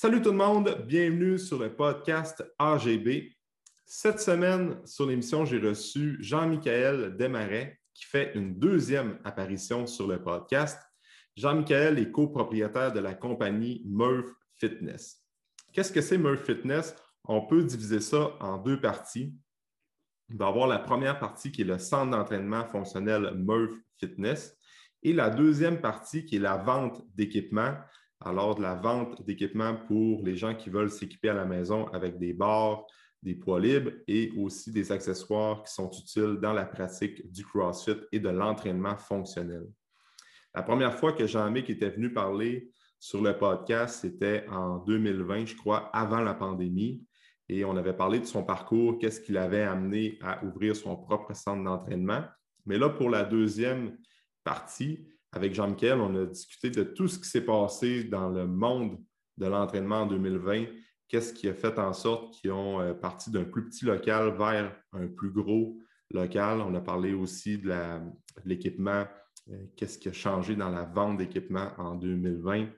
Salut tout le monde, bienvenue sur le podcast AGB. Cette semaine, sur l'émission, j'ai reçu Jean-Michel Desmarais qui fait une deuxième apparition sur le podcast. Jean-Michel est copropriétaire de la compagnie Murph Fitness. Qu'est-ce que c'est Murph Fitness? On peut diviser ça en deux parties. Il va avoir la première partie qui est le centre d'entraînement fonctionnel Murph Fitness et la deuxième partie qui est la vente d'équipements. Alors, de la vente d'équipements pour les gens qui veulent s'équiper à la maison avec des barres, des poids libres et aussi des accessoires qui sont utiles dans la pratique du CrossFit et de l'entraînement fonctionnel. La première fois que Jean-Mic était venu parler sur le podcast, c'était en 2020, je crois, avant la pandémie. Et on avait parlé de son parcours, qu'est-ce qui l'avait amené à ouvrir son propre centre d'entraînement. Mais là, pour la deuxième partie, avec Jean-Michel, on a discuté de tout ce qui s'est passé dans le monde de l'entraînement en 2020. Qu'est-ce qui a fait en sorte qu'ils ont euh, parti d'un plus petit local vers un plus gros local? On a parlé aussi de l'équipement, euh, qu'est-ce qui a changé dans la vente d'équipement en 2020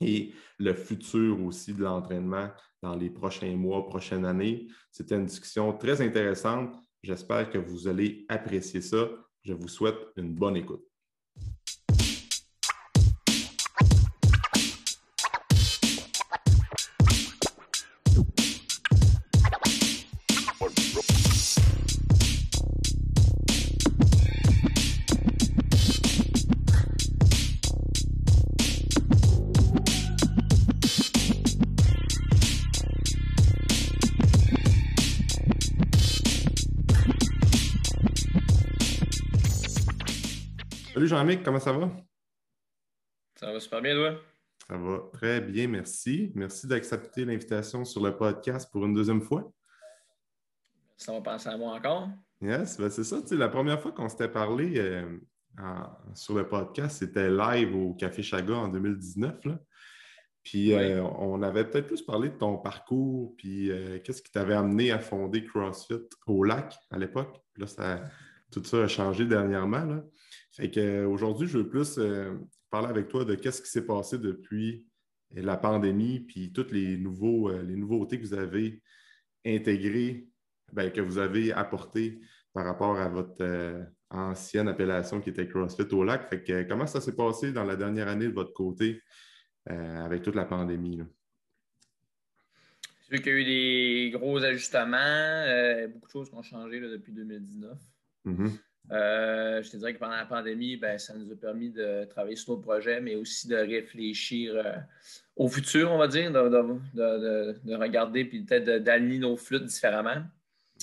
et le futur aussi de l'entraînement dans les prochains mois, prochaines années. C'était une discussion très intéressante. J'espère que vous allez apprécier ça. Je vous souhaite une bonne écoute. Salut Jean-Mic, comment ça va? Ça va super bien, toi? Ça va très bien, merci. Merci d'accepter l'invitation sur le podcast pour une deuxième fois. Ça va penser à moi encore? Yes, ben c'est ça. la première fois qu'on s'était parlé euh, sur le podcast, c'était live au Café Chaga en 2019. Puis euh, on avait peut-être plus parlé de ton parcours, puis euh, qu'est-ce qui t'avait amené à fonder CrossFit au lac à l'époque. Là, ça, tout ça a changé dernièrement. Là. Fait qu'aujourd'hui, je veux plus euh, parler avec toi de qu'est-ce qui s'est passé depuis la pandémie, puis toutes les, nouveaux, euh, les nouveautés que vous avez intégrées, ben, que vous avez apportées par rapport à votre euh, ancienne appellation qui était CrossFit au lac. Fait que, comment ça s'est passé dans la dernière année de votre côté avec toute la pandémie? C'est qu'il y a eu des gros ajustements, beaucoup de choses qui ont changé depuis 2019. Euh, je te dirais que pendant la pandémie, ben, ça nous a permis de travailler sur nos projets, mais aussi de réfléchir euh, au futur, on va dire, de, regarder puis peut-être d'aligner nos flûtes différemment.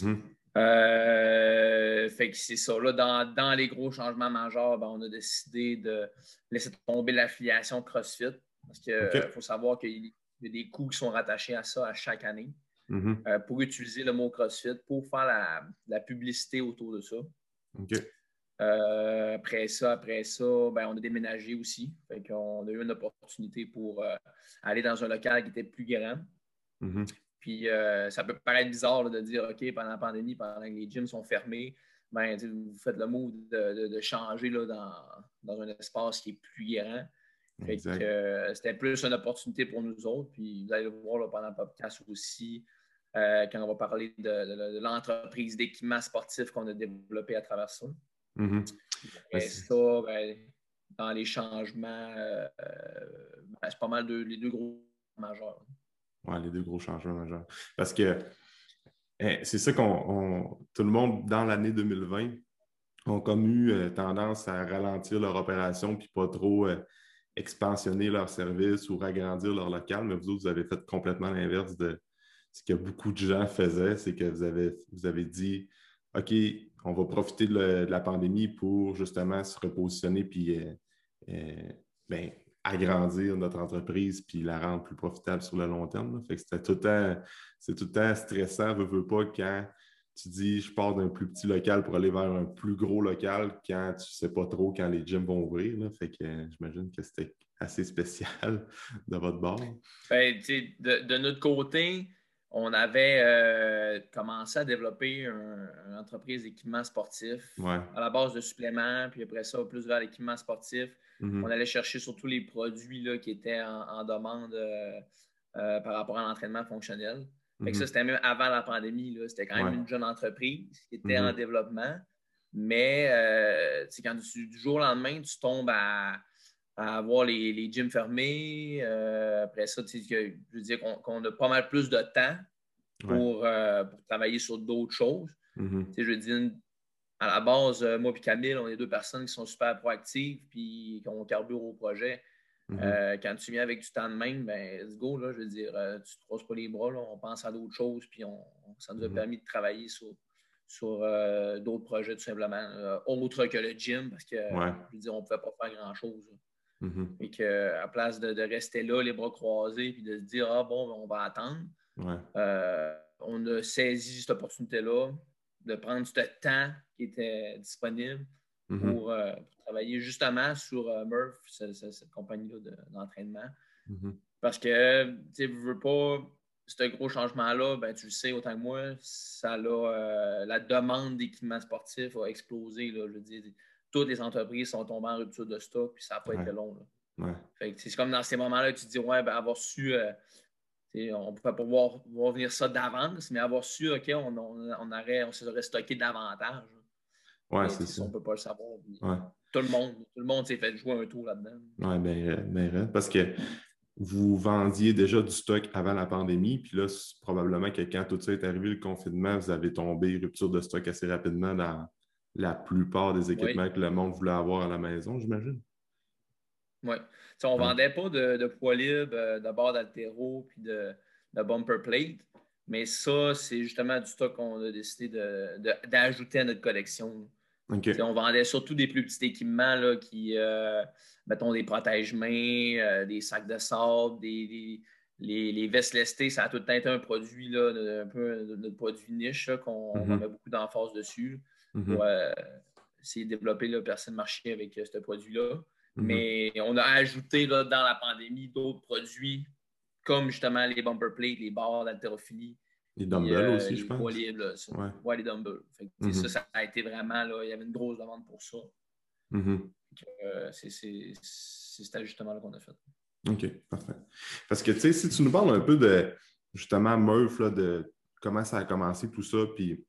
Mhm. Euh, fait que c'est ça. Là, dans, les gros changements majeurs, ben, on a décidé de laisser tomber l'affiliation CrossFit parce qu'il faut savoir qu'il y a des coûts qui sont rattachés à ça à chaque année mhm. pour utiliser le mot CrossFit, pour faire la, la publicité autour de ça. Euh, après ça, après ça, ben, on a déménagé aussi. on a eu une opportunité pour euh, aller dans un local qui était plus grand. Mm-hmm. Puis euh, ça peut paraître bizarre de dire OK, pendant la pandémie, pendant que les gyms sont fermés, ben, vous faites le move de, changer là, dans, un espace qui est plus grand. c'était plus une opportunité pour nous autres. Puis vous allez le voir pendant le podcast aussi. Euh, quand on va parler de, l'entreprise d'équipement sportif qu'on a développé à travers ça. Et ça, ben, dans les changements, euh, ben, c'est pas mal de, les deux gros majeurs. Oui, les deux gros changements majeurs. Parce que eh, c'est ça qu'on. Tout le monde, dans l'année 2020, ont comme eu euh, tendance à ralentir leur opération puis pas trop expansionner leur service ou agrandir leur local, mais vous autres, vous avez fait complètement l'inverse de, ce que beaucoup de gens faisaient, c'est que vous avez, vous avez dit OK, on va profiter de, la pandémie pour justement se repositionner puis euh, euh, ben, agrandir notre entreprise puis la rendre plus profitable sur le long terme. Fait que c'était tout le temps, c'est tout le temps stressant, veux, veux pas, quand tu dis je pars d'un plus petit local pour aller vers un plus gros local quand tu sais pas trop quand les gyms vont ouvrir. Fait que euh, j'imagine que c'était assez spécial de votre bord. Ben, de, notre côté, on avait euh, commencé à développer une entreprise d'équipement sportif à la base de suppléments, puis après ça, plus vers l'équipement sportif. Mm-hmm. On allait chercher surtout les produits là, qui étaient en, demande euh, par rapport à l'entraînement fonctionnel. ça, mhm. c'était même avant la pandémie. C'était quand même une jeune entreprise qui était en développement. Mais quand du jour au lendemain, tu tombes à, avoir les, les gyms fermés. après ça, je veux dire qu'on a pas mal plus de temps pour, travailler sur d'autres choses. Je veux dire, à la base, euh, moi et Camille, on est deux personnes qui sont super proactives puis qui ont carbure au projet. Mhm. Euh, quand tu viens avec du temps de même, ben, let's go, là, je veux dire, euh, tu ne te crosses pas les bras, on pense à d'autres choses, puis on, ça nous a mhm. permis de travailler sur, sur d'autres projets, tout simplement, autres que le gym, parce que, je veux dire, on ne pouvait pas faire grand-chose. Et qu'à place de, rester là, les bras croisés, puis de se dire, ah bon, on va attendre, on a saisi cette opportunité-là de prendre ce temps qui était disponible mhm. pour, euh, travailler justement sur euh, Murph, cette, compagnie-là d'entraînement. Mhm. Parce que, tu ne veux pas, ce gros changement-là, ben, tu le sais autant que moi, ça euh, la demande d'équipement sportif a explosé. Là, je veux dire, toutes les entreprises sont tombées en rupture de stock, puis ça n'a pas été long. C'est comme dans ces moments-là que tu te dis, ouais, ben, avoir su on ne pouvait pas voir, venir ça d'avance, mais avoir su, OK, on, on, aurait, on serait stocké davantage. Oui, c'est ça. On ne peut pas le savoir. Tout le monde, tout le monde s'est fait jouer un tour là-dedans. Oui, bien, bien, parce que vous vendiez déjà du stock avant la pandémie, puis là, probablement que quand tout ça est arrivé, le confinement, vous avez tombé rupture de stock assez rapidement dans la plupart des équipements que le monde voulait avoir à la maison, j'imagine. Oui. On ne vendait pas de, de poids libre, euh, de barre d'altéro puis de, bumper plate. Mais ça, c'est justement du stock qu'on a décidé d'ajouter à notre collection. On vendait surtout des plus petits équipements là, qui, euh, mettons, des protège-mains, euh, des sacs de sable, des, les, vestes lestées. Ça a tout le temps été un produit, là, un peu notre produit niche qu'on mm-hmm. met beaucoup d'emphase dessus mm-hmm. pour essayer de développer le marché avec ce produit-là. Mhm. Mais on a ajouté là, dans la pandémie d'autres produits comme justement les bumper plates, les barres d'haltérophilie. Les dumbbells euh, aussi, je pense. ouais. les dumbbells. Mhm. ça, ça a été vraiment, là, il y avait une grosse demande pour ça. Mhm. Euh, c'est cet ajustement-là qu'on a fait. OK, parfait. Parce que, tu sais, si tu nous parles un peu de, justement, Murph, là, de comment ça a commencé, tout ça, puis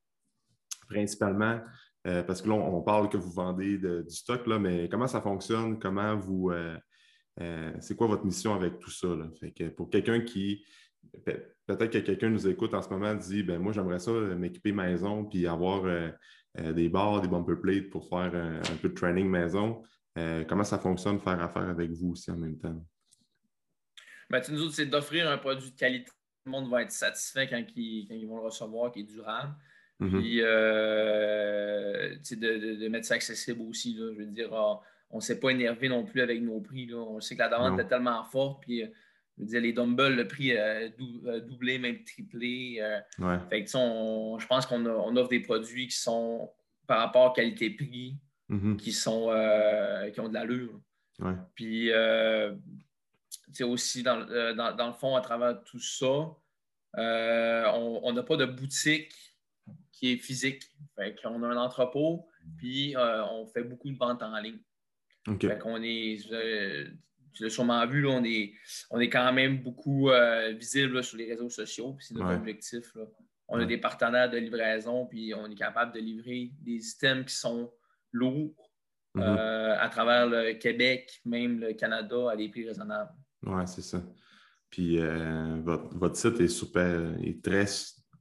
principalement, euh, parce que là, on, parle que vous vendez du stock, là, mais comment ça fonctionne? Comment vous. Euh, euh, c'est quoi votre mission avec tout ça? Pour quelqu'un qui. Peut-être que quelqu'un nous écoute en ce moment dit ben moi j'aimerais ça m'équiper maison puis avoir des barres, des bumper plates pour faire un, peu de training maison. comment ça fonctionne faire affaire avec vous aussi en même temps? Ben, nous autres, c'est d'offrir un produit de qualité. Tout le monde va être satisfait quand ils vont le recevoir, qui est durable. Mhm. Puis, euh, de, mettre ça accessible aussi. Là. Je veux dire, on ne s'est pas énervé non plus avec nos prix. Là. On sait que la demande est tellement forte. Puis, euh, je veux dire, les dumbbells, le prix a doublé, même triplé. Euh. Fait que, je pense qu'on on offre des produits qui sont, par rapport qualité-prix, mhm. qui, sont, qui ont de l'allure. Ouais. Puis, aussi, dans, dans, dans, le fond, à travers tout ça, on n'a pas de boutique qui est physique. Fait qu'on a un entrepôt, puis euh, on fait beaucoup de ventes en ligne. Fait qu'on est, euh, tu l'as sûrement vu, on, est, on est quand même beaucoup euh, visible sur les réseaux sociaux, puis c'est notre objectif. On a des partenaires de livraison, puis on est capable de livrer des items qui sont lourds mhm. à travers le Québec, même le Canada, à des prix raisonnables. Oui, c'est ça. Puis votre, votre, site est super, est très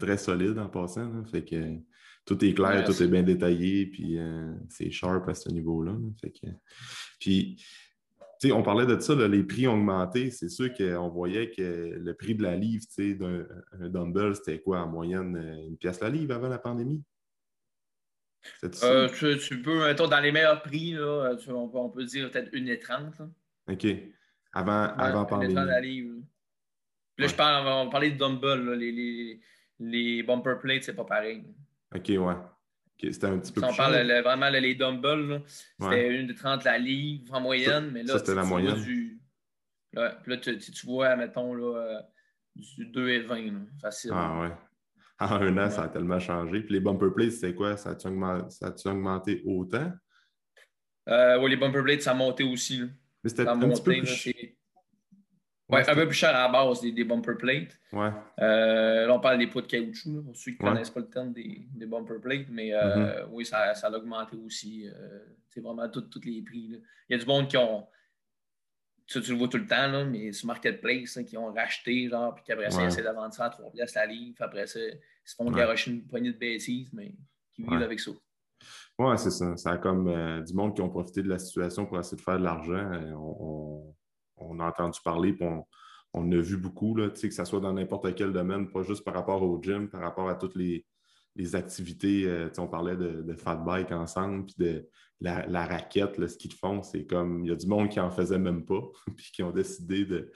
très solide en passant. Fait que tout est clair, tout est bien détaillé, puis euh, c'est sharp à ce niveau-là. Fait que... Puis, tu sais, on parlait de ça, les prix ont augmenté. C'est sûr qu'on voyait que le prix de la livre d'un dumbbell, c'était quoi en moyenne euh, une pièce la livre avant la pandémie? Euh, tu, peux, mettons, dans les meilleurs prix, là, on, peut, dire peut-être 1,30. OK. Avant, avant pandémie. la livre. là, je parle, on parler de dumbbell, les, les bumper plates, c'est pas pareil. OK, ouais. c'était un petit peu si on parle vraiment les dumbbells, c'était une de 30 la livre en moyenne, mais là, c'était la moyenne. Du... Là, là tu, tu, vois, mettons, là, euh, du 2 et 20, facile. Ah ouais. En un an, ça a tellement changé. Puis les bumper plates, c'est quoi? Ça a-tu augmenté, augmenté, autant? Euh, oui, les bumper plates, ça a monté aussi. Mais c'était un petit peu plus... Ouais, un peu plus cher à la base des, bumper plates. Ouais. Euh, là, on parle des pots de caoutchouc, pour ceux qui ne connaissent pas le terme des, bumper plates, mais euh, mm-hmm. oui, ça, ça, a augmenté aussi. c'est vraiment tous les prix. Il y a du monde qui ont. Ça, tu le vois tout le temps, là, mais sur Marketplace, qui ont racheté, genre, puis qu'après ça, ils essaient ça à 3 pièces la livre. Après ça, ils se font garocher une poignée de bêtises, mais qui vivent avec ça. Oui, c'est ça. Ça a comme euh, du monde qui ont profité de la situation pour essayer de faire de l'argent. Euh, on, a entendu parler, puis on, a vu beaucoup, là, que ce soit dans n'importe quel domaine, pas juste par rapport au gym, par rapport à toutes les, les activités. Euh, on parlait de, fat bike ensemble, puis de la, raquette, ce qu'ils font, c'est comme il y a du monde qui en faisait même pas, puis qui ont décidé de,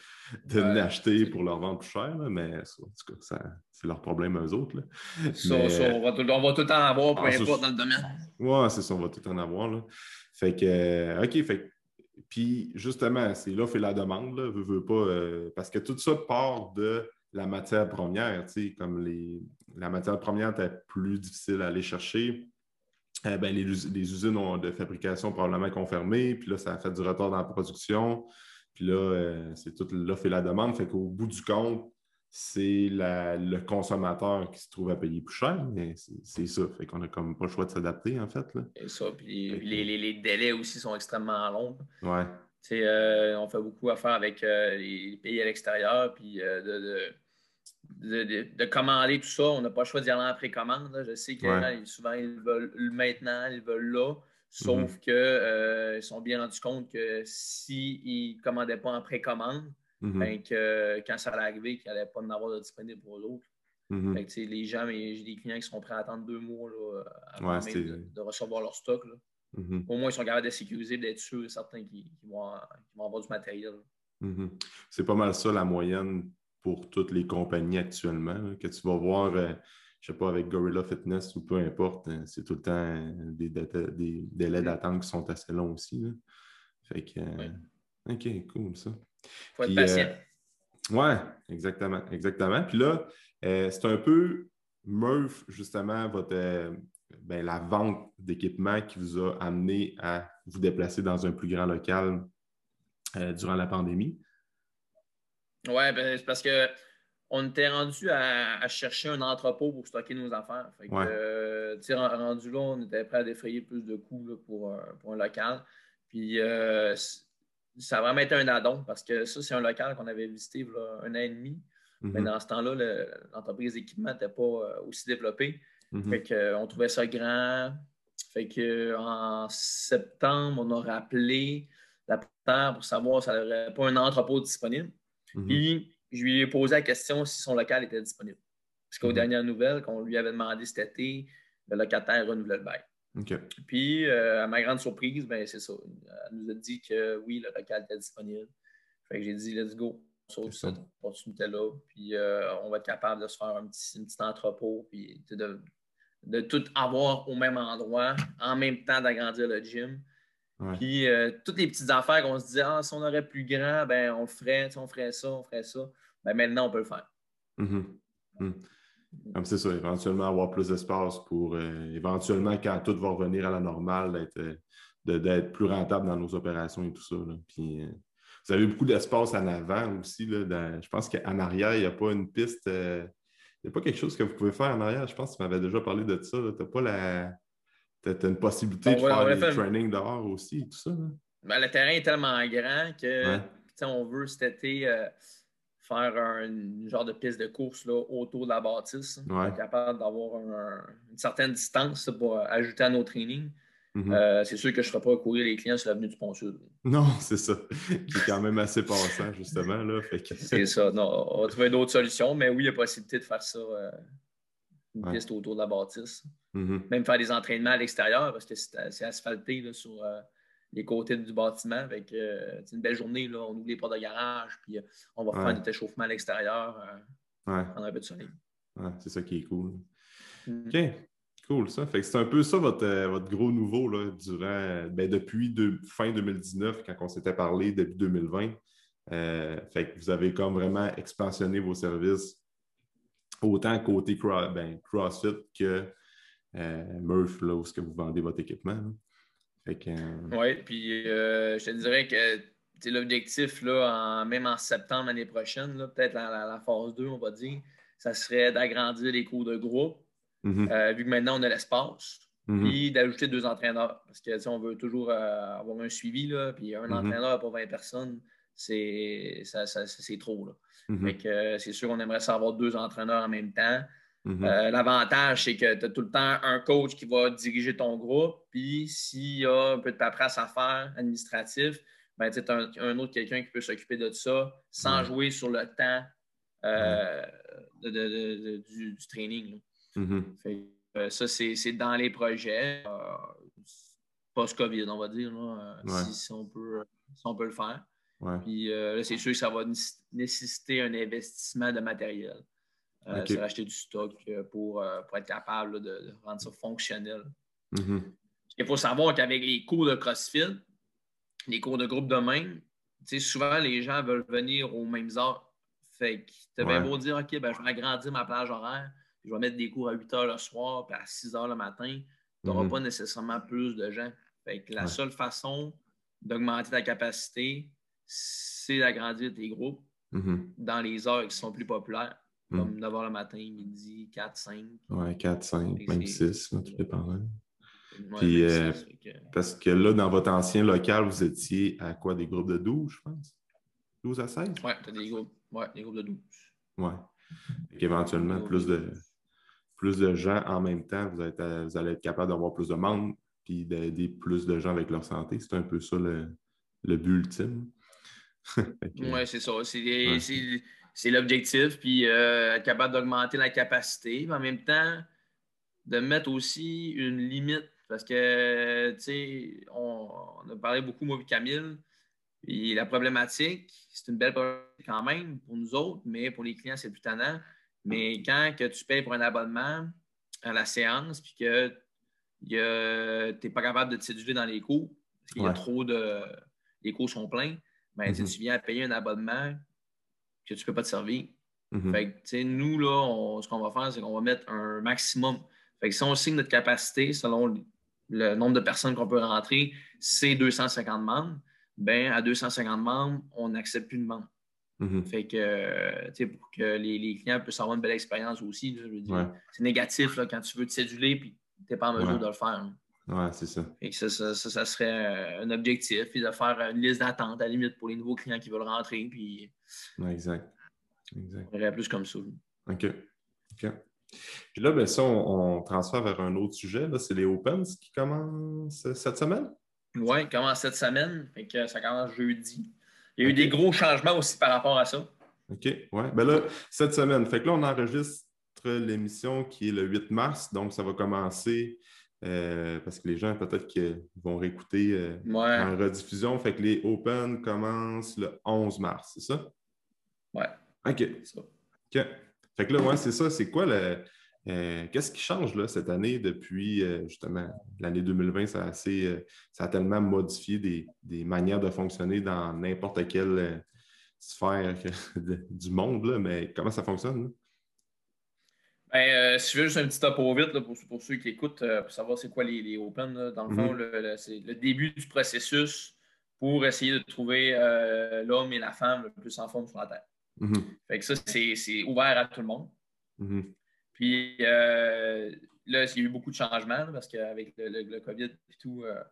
de l'acheter pour leur vendre plus cher. mais en tout cas, c'est leur problème eux autres. on, va tout, le temps avoir, peu ah, importe dans le domaine. Oui, c'est ça, on va tout en avoir. Là. Fait que, euh, OK, fait puis justement, c'est l'offre et la demande, là, pas, euh, parce que tout ça part de la matière première, comme les, la matière première était plus difficile à aller chercher. Eh ben, les, usines de fabrication probablement confirmées, puis là, ça a fait du retard dans la production. Puis là, euh, c'est toute l'offre et la demande. Fait qu'au bout du compte, c'est le consommateur qui se trouve à payer plus cher, mais c'est ça. Fait qu'on n'a comme pas le choix de s'adapter, en fait. Là. Et ça, puis les, délais aussi sont extrêmement longs. Ouais. Euh, on fait beaucoup affaire avec euh, les pays à l'extérieur, puis de de, commander tout ça. On n'a pas le choix d'y aller en précommande. Je sais que souvent, ils veulent maintenant, ils veulent là. Sauf mhm. qu'ils euh, sont bien rendus compte que s'ils ne commandaient pas en précommande, mhm. ben que quand ça allait arriver, qu'il n'y allait pas en avoir de disponible pour l'autre. Mhm. Les gens, j'ai des clients qui sont prêts à attendre deux mois là, avant de, recevoir leur stock. Au moins, ils sont capables de sécuriser, d'être sûrs et certains qui, vont, avoir du matériel. C'est pas mal ça la moyenne pour toutes les compagnies actuellement, que tu vas voir, euh, je ne sais pas, avec Gorilla Fitness ou peu importe, euh, c'est tout le temps euh, des, délais d'attente qui sont assez longs aussi. Fait que, OK, cool ça. Il faut être patient. oui, exactement, exactement. Puis là, c'est un peu Murph, justement, votre, ben, la vente d'équipement qui vous a amené à vous déplacer dans un plus grand local durant la pandémie. Oui, ben, c'est parce que on était rendu à, chercher un entrepôt pour stocker nos affaires. Fait que, euh, rendu là, on était prêt à défrayer plus de coûts pour, un local. Puis euh, ça a vraiment été un addon parce que ça, c'est un local qu'on avait visité un an et demi. Mais mm-hmm. dans ce temps-là, l'entreprise d'équipement n'était pas euh, aussi développée. Mm-hmm. Fait que, on trouvait ça grand. Fait que en septembre, on a rappelé la terre pour savoir si elle n'aurait pas un entrepôt disponible. Mhm. Puis, je lui ai posé la question si son local était disponible. Parce qu'aux mhm. dernières nouvelles, qu'on lui avait demandé cet été, le locataire renouvelait le bail. Puis, euh, à ma grande surprise, ben, c'est ça. Elle nous a dit que oui, le local était disponible. Fait que j'ai dit, let's go, on saute cette opportunité-là. Puis, euh, on va être capable de se faire un petit, entrepôt, puis de, de, tout avoir au même endroit, en même temps d'agrandir le gym. Puis euh, toutes les petites affaires qu'on se disait, ah, si on aurait plus grand, ben, on le ferait, on ferait ça, on ferait ça. Ben, maintenant, on peut le faire. Mm-hmm. Mm. Comme c'est ça, éventuellement avoir plus d'espace pour euh, éventuellement, quand tout va revenir à la normale, d'être euh, plus rentable dans nos opérations et tout ça. Puis, vous avez beaucoup d'espace en avant aussi. Là, je pense qu'en arrière, il n'y a pas une piste. il n'y a pas quelque chose que vous pouvez faire en arrière. Je pense que tu m'avais déjà parlé de ça. Tu n'as pas la tu as une possibilité de faire des trainings dehors aussi, tout ça. Ben, le terrain est tellement grand que on veut cet été euh, faire un genre de piste de course là, autour de la bâtisse. Ouais. capable d'avoir une certaine distance pour ajouter à nos trainings. Mm-hmm. Euh, c'est sûr que je ne ferai pas courir les clients sur l'avenue du Sud. Non, c'est ça. Qui est quand même assez passant, justement. c'est ça. Non, on va trouver d'autres solutions, mais oui, il y a possibilité de faire ça. Euh, une piste autour de la bâtisse. Mm-hmm. Même faire des entraînements à l'extérieur parce que c'est asphalté sur euh, les côtés du bâtiment. Avec euh, une belle journée, là, on ouvre les portes de garage, puis euh, on va faire notre échauffement à l'extérieur, ouais. prendre un peu de soleil. c'est ça qui est cool. Mm-hmm. OK. Cool, ça. Fait c'est un peu ça votre, votre gros nouveau là, durant, ben, depuis fin 2019, quand on s'était parlé, début 2020. fait que vous avez comme vraiment expansionné vos services autant côté ben, CrossFit que euh, Murph, là, où est-ce que vous vendez votre équipement. Euh, oui, puis euh, je te dirais que l'objectif, là, même en septembre l'année prochaine, peut-être la, phase 2, on va dire, ça serait d'agrandir les cours de groupe, mm-hmm. euh, vu que maintenant on a l'espace. Mm-hmm. Puis d'ajouter deux entraîneurs. Parce que on veut toujours euh, avoir un suivi, là, puis un mm-hmm. entraîneur pour 20 personnes, c'est trop. Là. Euh, c'est sûr qu'on aimerait savoir deux entraîneurs en même temps. L'avantage, c'est que tu as tout le temps un coach qui va diriger ton groupe. Puis s'il y a un peu de paperasse à faire, administratif, ben, tu as un, autre quelqu'un qui peut s'occuper de ça sans jouer sur le temps euh, du, training. Mm-hmm. Euh, ça, c'est dans les projets euh, post-COVID, on va dire, si, on peut, on peut le faire. Puis là, c'est sûr que ça va nécessiter un investissement de matériel. C'est racheter du stock pour, être capable de, rendre ça fonctionnel. Il faut savoir qu'avec les cours de CrossFit, les cours de groupe de même, souvent les gens veulent venir aux mêmes heures. Fait que tu bien beau dire, OK, ben, je vais agrandir ma plage horaire, je vais mettre des cours à 8 heures le soir, puis à 6 heures le matin. Tu n'auras mhm. pas nécessairement plus de gens. Fait que la seule façon d'augmenter ta capacité, c'est d'agrandir tes groupes mhm. dans les heures qui sont plus populaires, mhm. Comme 9 h le matin, midi, 4, 5. Ouais, 4, 5, même 6, tout dépend. Puis, euh, parce que là, dans votre ancien local, vous étiez à quoi? Des groupes de 12, je pense? 12 à 16? Oui, tu as des groupes, ouais, des groupes de 12. Oui. Éventuellement, plus de, plus de gens en même temps, vous, vous allez être capable d'avoir plus de membres puis d'aider plus de gens avec leur santé. C'est un peu ça le, le but ultime. oui, c'est ça. C'est l'objectif, puis euh, être capable d'augmenter la capacité, mais en même temps, de mettre aussi une limite parce que, tu sais, on, a parlé beaucoup, moi et Camille, et la problématique, c'est une belle problématique quand même pour nous autres, mais pour les clients, c'est plus tannant. Mais quand que tu payes pour un abonnement à la séance, puis que tu n'es pas capable de te séduire dans les cours, parce qu'il y a trop de. Les cours sont pleins, mais ben, mm-hmm. tu viens à payer un abonnement que tu ne peux pas te servir. Fait que, nous, là, ce qu'on va faire, c'est qu'on va mettre un maximum. Fait que si on signe notre capacité selon le nombre de personnes qu'on peut rentrer, c'est 250 membres. Ben, à 250 membres, on n'accepte plus de membres. Mm-hmm. Fait que, pour que les, clients puissent avoir une belle expérience aussi, c'est négatif là, quand tu veux te céduler et tu n'es pas en mesure de le faire. Oui, c'est ça. Et ça, ça, serait un objectif, puis de faire une liste d'attente à la limite pour les nouveaux clients qui veulent rentrer. Puis, exact. exact. On plus comme ça. OK. OK. Puis là, ben, ça, on, transfère vers un autre sujet. C'est les Opens qui commencent cette semaine? Oui, ils commencent cette semaine. Fait que ça commence jeudi. Il y a eu des gros changements aussi par rapport à ça. OK, oui. Ben là, cette semaine. Fait que là, on enregistre l'émission qui est le 8 mars. Donc, ça va commencer euh, parce que les gens, peut-être qu'ils vont réécouter euh, en rediffusion. Fait que les Open commencent le 11 mars, c'est ça? Oui. OK. Ça. OK. Fait que là, ouais, c'est ça. C'est quoi le. Euh, qu'est-ce qui change là, cette année depuis justement l'année 2020? Ça a, assez, ça a tellement modifié des, manières de fonctionner dans n'importe quelle sphère du monde, là, mais comment ça fonctionne? Ben, si tu veux juste un petit top au vite pour, pour, ceux qui écoutent, pour savoir c'est quoi les, les Open, dans le fond, mm-hmm. c'est le début du processus pour essayer de trouver l'homme et la femme le plus en forme sur la Terre. Mm-hmm. Fait que ça, c'est ouvert à tout le monde. Mm-hmm. Puis euh, là, il y a eu beaucoup de changements parce qu'avec le, COVID et tout, euh,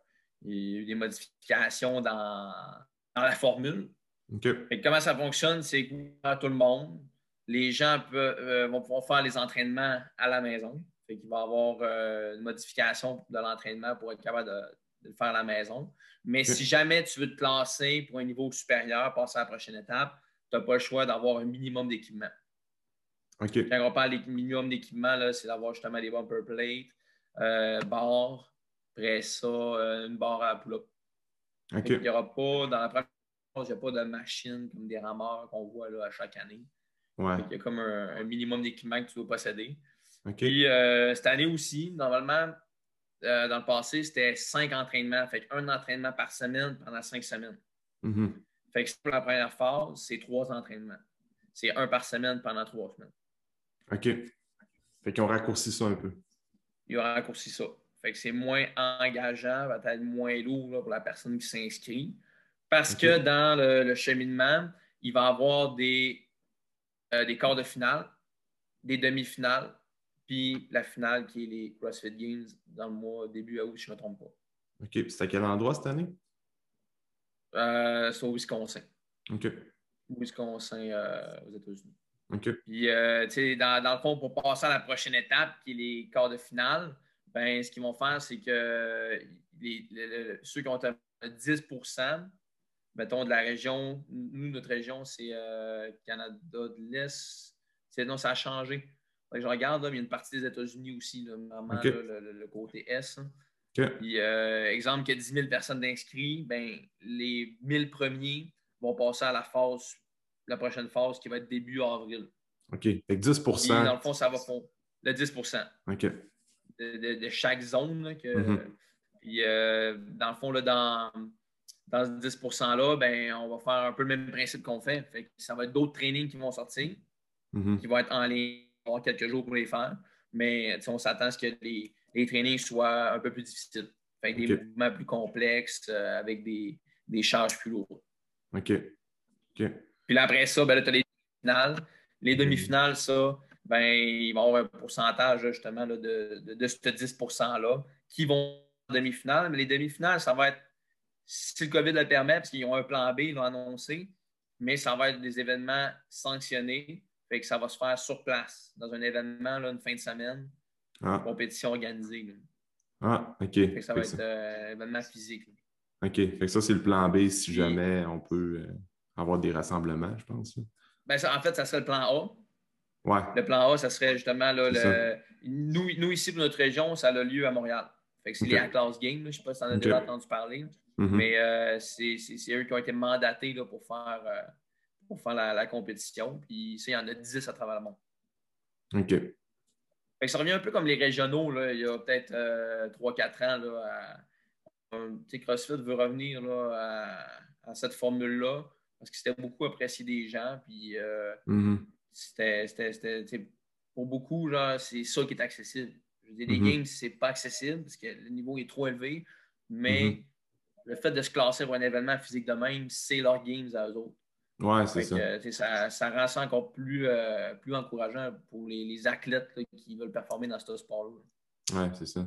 il y a eu des modifications dans, la formule. comment ça fonctionne, c'est à tout le monde. Les gens euh, vont pouvoir faire les entraînements à la maison. Fait qu'il va y avoir une modification de l'entraînement pour être capable de, le faire à la maison. Mais si jamais tu veux te classer pour un niveau supérieur, passer à la prochaine étape, tu n'as pas le choix d'avoir un minimum d'équipement. Quand on parle de minimum d'équipement, c'est d'avoir justement des bumper plates, euh, barres, après ça, euh, une barre à pull-up. Il n'y aura pas, dans la première il n'y a pas de machine comme des rameurs qu'on voit là, à chaque année. Il y a comme un, minimum d'équipement que tu dois posséder. Puis euh, cette année aussi, normalement, euh, dans le passé, c'était cinq entraînements. Fait un entraînement par semaine pendant cinq semaines. Mm-hmm. Fait que pour la première phase, c'est trois entraînements. C'est un par semaine pendant trois semaines. OK. Fait qu'ils ont raccourci ça un peu. Ils ont raccourci ça. Fait que c'est moins engageant, va être moins lourd pour la personne qui s'inscrit. Parce que dans le, cheminement, il va y avoir des, euh, des quarts de finale, des demi-finales, puis la finale qui est les CrossFit Games dans le mois début août, si je ne me trompe pas. OK. C'est à quel endroit cette année? Euh, c'est au Wisconsin. OK. Wisconsin, euh, aux États-Unis. OK. Puis, euh, tu sais, dans, dans, le fond, pour passer à la prochaine étape, qui est les quarts de finale, ben, ce qu'ils vont faire, c'est que les, ceux qui ont 10 mettons, de la région, nous, notre région, c'est Canada de l'Est. Non, ça a changé. je regarde, il y a une partie des États-Unis aussi, vraiment, le, côté Est. Puis, euh, exemple, qu'il y a 10 000 personnes d'inscrits, ben, les 1000 premiers vont passer à la phase, la prochaine phase qui va être début avril. OK. Fait 10% Dans le fond, ça va fond. Le 10% OK. De, chaque zone. que, mm-hmm. Puis, euh, dans le fond, là, dans, dans ce 10 %-là, ben, on va faire un peu le même principe qu'on fait. fait ça va être d'autres trainings qui vont sortir, mm-hmm. qui vont être en ligne, on va avoir quelques jours pour les faire. Mais on s'attend à ce que les, les trainings soient un peu plus difficiles. Fait des mouvements plus complexes euh, avec des, des, charges plus lourdes. OK. Puis après ça, ben là, tu as les demi-finales. Les hmm. demi-finales, ça, ben, il va y avoir un pourcentage justement de, de, de, ce 10 %-là qui vont en demi-finale. Mais les demi-finales, ça va être, si le COVID le permet, parce qu'ils ont un plan B, ils l'ont annoncé, mais ça va être des événements sanctionnés. Fait que ça va se faire sur place, dans un événement, là, une fin de semaine. Ah. compétition organisée. Ah, OK. ça va être un euh, événement physique. OK. Fait que ça, c'est le plan B si jamais on peut euh, avoir des rassemblements, je pense. Ben, en fait, ça serait le plan A. Ouais. Le plan A, ça serait justement là, le... nous, nous, ici, pour notre région, ça a lieu à Montréal. Fait que c'est les A-Class Games. Je ne sais pas si tu en as déjà entendu parler. Mm-hmm. Mais euh, c'est eux qui ont été mandatés là, pour faire, pour faire la, compétition. Puis il y en a 10 à travers le monde. OK ça revient un peu comme les régionaux, là, il y a peut-être 3-4 euh, ans. Là, à, CrossFit veut revenir là, à, cette formule-là parce que c'était beaucoup apprécié des gens. Puis euh, mm-hmm. c'était, pour beaucoup, c'est ça qui est accessible. Je veux dire, les mm-hmm. games, c'est pas accessible parce que le niveau est trop élevé, mais mm-hmm. Le fait de se classer pour un événement physique de même, c'est leur games à eux autres. Oui, c'est ça. ça. rend ça encore plus, euh, plus encourageant pour les, athlètes qui veulent performer dans ce sport-là. Oui, c'est ça.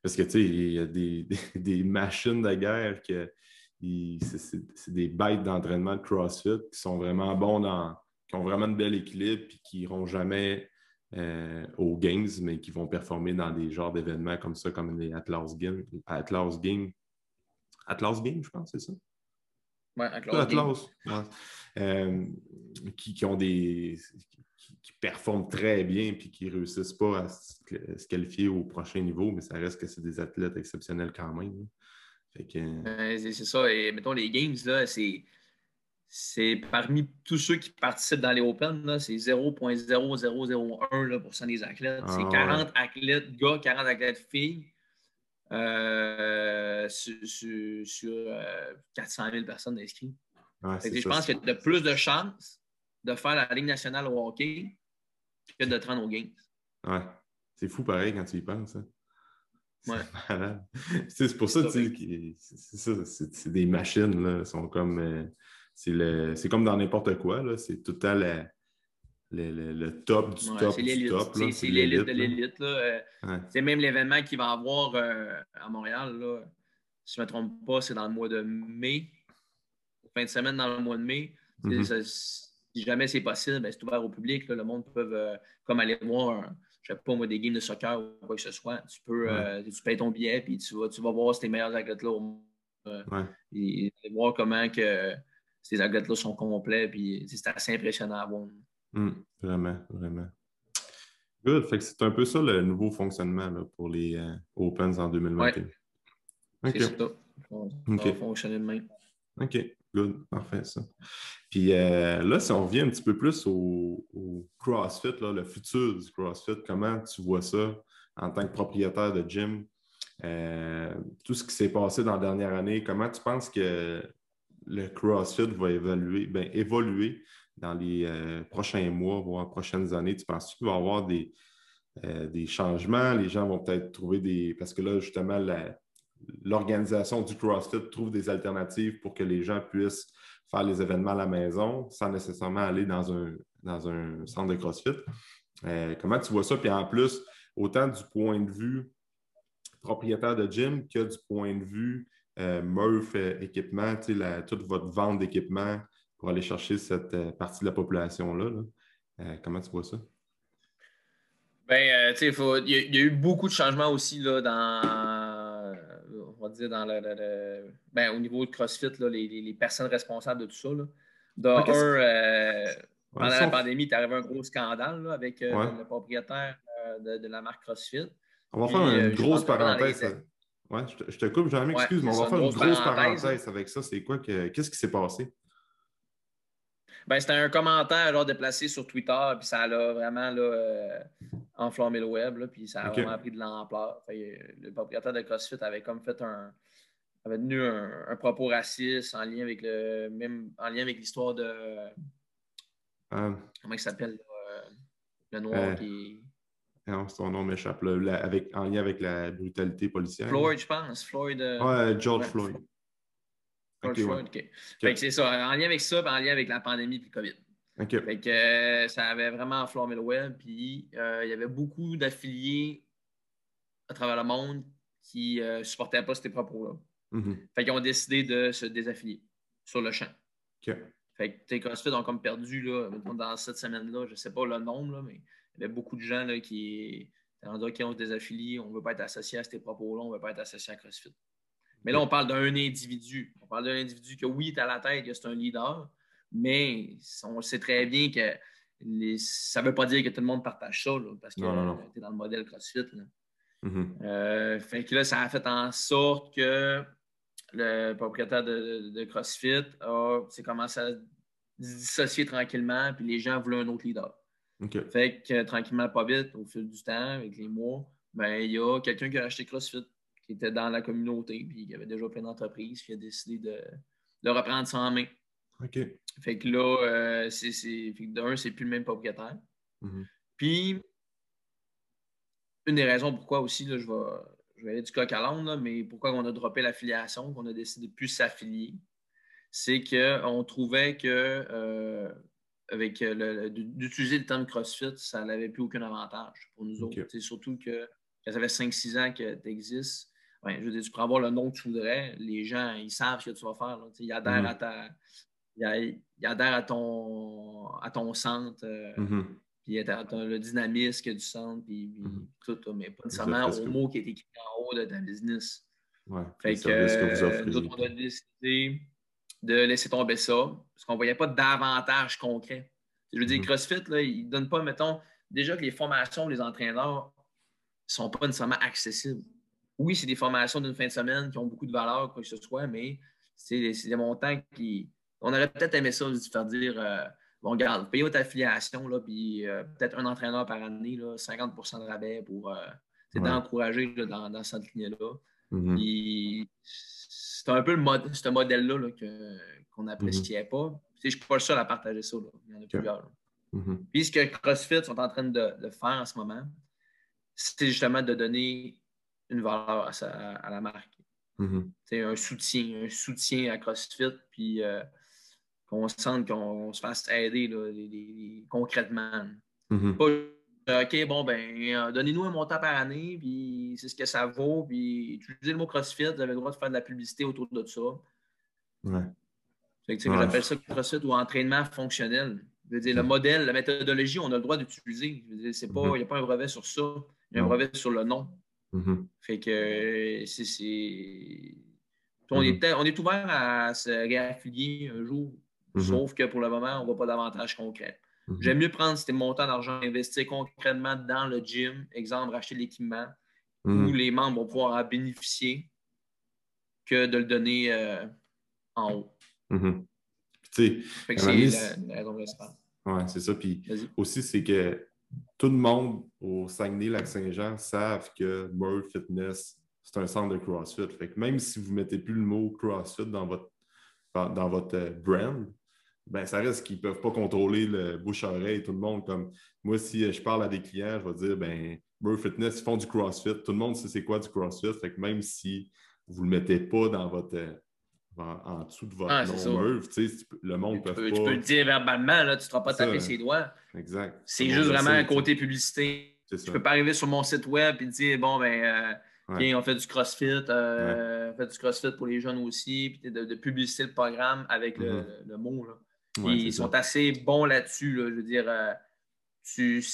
Parce que, tu sais, il y a des, des, machines de guerre que c'est des bêtes d'entraînement de CrossFit qui sont vraiment bons dans. qui ont vraiment de bel équilibre et qui n'iront jamais euh, aux Games, mais qui vont performer dans des genres d'événements comme ça, comme les Atlas Games. Atlas Games, Atlas Games, je pense, c'est ça? Oui, Atlas. Euh, qui, ont des. Qui, performent très bien puis qui ne réussissent pas à se, qualifier au prochain niveau, mais ça reste que c'est des athlètes exceptionnels quand même. Euh, c'est ça. Et mettons, les Games, là, c'est. C'est parmi tous ceux qui participent dans les Open, c'est 0.0001% des athlètes. c'est 40 ah, athlètes gars, 40 athlètes filles. Euh, sur, sur, 400 000 personnes inscrites je pense qu'il y a de plus de chances de faire la Ligue nationale au hockey que de te rendre aux Games. Ouais. C'est fou pareil quand tu y penses. Hein. Ouais. C'est pour ça, tu sais, c'est des machines, là. sont comme. Euh, c'est comme dans n'importe quoi, C'est tout le temps le, le, top du top du top. C'est l'élite de l'élite. Euh, c'est même l'événement qu'il va avoir euh, à Montréal, là. si je ne me trompe pas, c'est dans le mois de mai fin de semaine dans le mois de mai. Mhm. si jamais c'est possible, ben, c'est ouvert au public. le monde peut euh, comme aller voir, je sais pas moi, des games de soccer ou quoi que ce soit. Tu peux euh, tu payes ton billet puis tu vas, tu vas voir ces meilleurs athlètes-là euh, et, voir comment que ces athlètes-là sont complets. Puis c'est assez impressionnant à voir. Hmm, vraiment, vraiment. Good. c'est un peu ça le nouveau fonctionnement pour les Opens en 2021. C'est ça. Va fonctionner de même. OK. Good, parfait ça. Puis euh, là, si on revient un petit peu plus au, CrossFit, le futur du CrossFit, comment tu vois ça en tant que propriétaire de gym? Euh, tout ce qui s'est passé dans la dernière année, comment tu penses que le CrossFit va évoluer, ben, évoluer dans les euh, prochains mois, voire prochaines années? Tu penses qu'il va y avoir des, des changements? Les gens vont peut-être trouver des. Parce que là, justement, la, l'organisation du CrossFit trouve des alternatives pour que les gens puissent faire les événements à la maison sans nécessairement aller dans un, dans un centre de CrossFit. Euh, comment tu vois ça? Puis en plus, autant du point de vue propriétaire de gym que du point de vue euh, Murph euh, équipement, toute votre vente d'équipement pour aller chercher cette euh, partie de la population-là. comment tu vois ça? Ben, tu sais, il y, a eu beaucoup de changements aussi là, dans, on va dire, dans le, ben, au niveau de CrossFit, là, les, personnes responsables de tout ça. Là. pendant la pandémie, il est arrivé un gros scandale avec le propriétaire de, la marque CrossFit. On va faire une grosse parenthèse. Ouais, je te, coupe, Jean-Mi, excuse, mais on va faire une grosse parenthèse, avec ça. C'est quoi? Qu'est-ce qui s'est passé? Ben, c'était un commentaire genre, déplacé sur Twitter, puis ça a vraiment là, euh, enflammé le web, puis ça a vraiment pris de l'ampleur. Le propriétaire de CrossFit avait comme fait un avait tenu un, propos raciste en lien avec le même en lien avec l'histoire de euh, comment il s'appelle euh, le noir qui non, son nom m'échappe, avec, en lien avec la brutalité policière. Floyd, je pense. Floyd. Euh, ouais, George Floyd. Floyd, OK. c'est ça, en lien avec ça, en lien avec la pandémie et le COVID. Fait que euh, ça avait vraiment enflammé le web, puis euh, il y avait beaucoup d'affiliés à travers le monde qui ne supportaient pas ces propos-là. Mm-hmm. Fait qu'ils ont décidé de se désaffilier sur le champ. OK. Fait que CrossFit ont comme perdu, là, dans cette semaine-là, je ne sais pas le nombre, là, mais il y avait beaucoup de gens là, qui ont qui se désaffilie, on ne veut pas être associé à ces propos-là, on ne veut pas être associé à CrossFit. Mais là, on parle d'un individu. On parle d'un individu qui, oui, est à la tête, c'est un leader, mais on sait très bien que ça ne veut pas dire que tout le monde partage ça, parce que tu es dans le modèle CrossFit. Mm-hmm. Euh, fait que là, ça a fait en sorte que le propriétaire de, CrossFit s'est commencé à se dissocier tranquillement, puis les gens voulaient un autre leader. Fait que tranquillement, pas vite, au fil du temps, avec les mois, ben, il y a quelqu'un qui a acheté CrossFit, qui était dans la communauté, puis qui avait déjà plein d'entreprises, qui a décidé de, reprendre ça en main. OK. Fait que là, euh, c'est, d'un, c'est plus le même propriétaire. Mm-hmm. Puis, une des raisons pourquoi aussi, là, je, vais, je vais aller du coq à l'âne, mais pourquoi on a droppé l'affiliation, qu'on a décidé de plus s'affilier, c'est qu'on trouvait que euh, avec d'utiliser le terme CrossFit, ça n'avait plus aucun avantage pour nous autres. C'est Surtout que ça fait 5-6 ans que tu existes. Je veux dire, tu peux avoir le nom que tu voudrais. Les gens, ils savent ce que tu vas faire. Ils adhèrent mm-hmm. à ta. Ils, adhèrent à ton, à ton centre. Euh, mm-hmm. Puis le dynamisme du centre, puis, mm-hmm. tout, mais pas nécessairement au mot qui est écrit en haut de ta business. Ouais, fait que, que on a décidé de laisser tomber ça, parce qu'on ne voyait pas d'avantage concret. Je veux dire, mhm. CrossFit, là, il ne donne pas, mettons, déjà que les formations les entraîneurs ne sont pas nécessairement accessibles. Oui, c'est des formations d'une fin de semaine qui ont beaucoup de valeur, quoi que ce soit, mais c'est des, montants qui. On aurait peut-être aimé ça, de faire dire euh, bon, regarde, paye votre affiliation, là, puis euh, peut-être un entraîneur par année, là, 50% de rabais pour euh, d'encourager dans, dans cette ligne-là. Mhm c'est un peu le ce modèle-là qu'on n'appréciait pas. je ne suis pas le seul à partager ça. Il y en a plusieurs. Mm-hmm. Puis ce que CrossFit sont en train de, faire en ce moment, c'est justement de donner une valeur à, la marque. Mm-hmm. C'est un soutien, un soutien à CrossFit, puis euh, qu'on sente qu'on se fasse aider concrètement. Mm-hmm. OK, bon, ben, euh, donnez-nous un montant par année, puis c'est ce que ça vaut, puis utilisez le mot CrossFit, vous avez le droit de faire de la publicité autour de ça. Ouais. J'appelle ça CrossFit ou entraînement fonctionnel. Je veux dire, le modèle, la méthodologie, on a le droit d'utiliser. Il n'y mm-hmm. a pas un brevet sur ça, il y a un brevet sur le nom. Mm-hmm. Fait que c'est. On, est, on est ouvert à se réaffilier un jour, mm-hmm. sauf que pour le moment, on ne voit pas d'avantage concret. Mhm. J'aime mieux prendre ces montants d'argent, investir concrètement dans le gym, exemple, racheter l'équipement, où les membres vont pouvoir en bénéficier, que de le donner euh, en haut. Mhm. c'est la, raison Oui, c'est ça. Puis aussi, c'est que tout le monde au Saguenay-Lac-Saint-Jean savent que Bird Fitness, c'est un centre de CrossFit. Fait que même si vous ne mettez plus le mot CrossFit dans votre, dans votre euh, brand, ben, ça reste qu'ils ne peuvent pas contrôler le bouche-oreille, tout le monde. Comme moi, si je parle à des clients, je vais dire ben, Fitness, ils font du CrossFit. Tout le monde sait c'est quoi du CrossFit. Fait que même si vous ne le mettez pas dans votre en, dessous de votre ah, nom Le monde peut pas... Tu peux le dire verbalement, là, tu ne te pas taper ses doigts. Exact. C'est juste vraiment un côté publicité. Tu ne peux pas arriver sur mon site web et dire bon, ben, euh, on fait du CrossFit, euh, on fait du CrossFit pour les jeunes aussi, puis de, de publiciter le programme avec le, mm-hmm. mot. Là. ils sont assez bons là-dessus. Là, je veux dire, euh, tu,